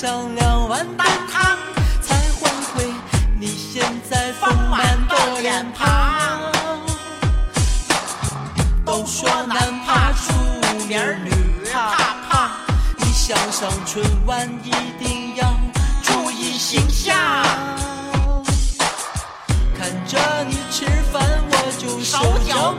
上两碗蛋汤，才换回你现在丰满的脸庞。都说男怕出名，女怕胖，你想上春晚一定要注意形象。看着你吃饭，我就手脚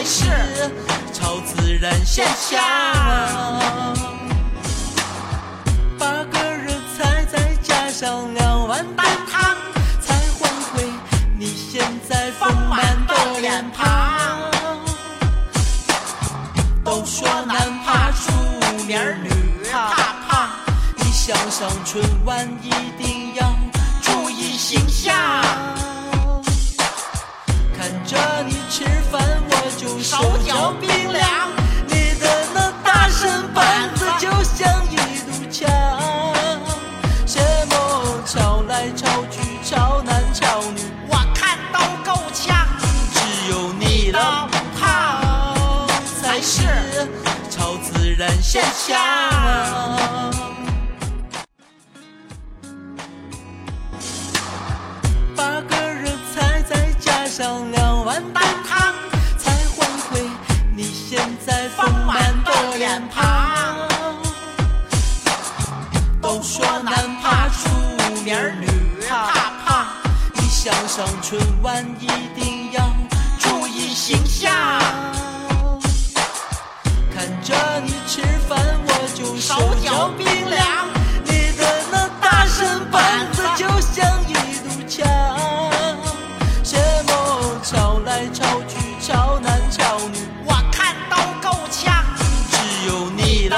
才是超自然现象。八个热菜再加上两碗蛋汤，才换回你现在丰满的脸庞。都说男怕出名，女怕胖，你想上春晚一定要注意形象。看着你吃饭，我就手脚冰凉。你的那大身板子就像一堵墙，什么吵来吵去，吵男吵女，我看都够呛。只有你的胖才是超自然现象。八个热菜再加上两碗蛋汤，才换回你现在丰满的脸庞。都说男怕出名儿，女怕胖，你想上春晚一定要注意形象。看着你吃饭，我就手脚冰来吵去，吵男吵女，我看都够呛。只有你的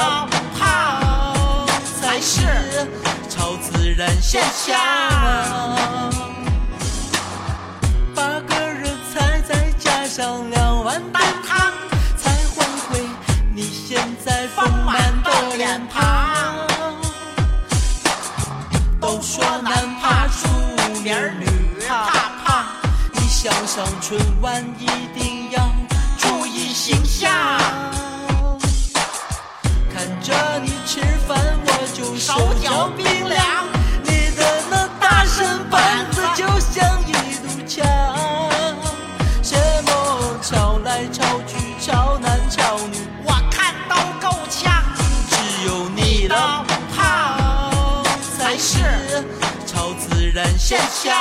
胖。才是超自然现象。八个热菜再加上两碗蛋汤，才换回你现在丰满的脸庞。都说男怕出名，女，想上春晚一定要注意形象。看着你吃饭，我就手脚冰凉。你的那大身板子就像一堵墙，什么吵来吵去，吵男吵女，我看都够呛。只有你的胖才是超自然现象。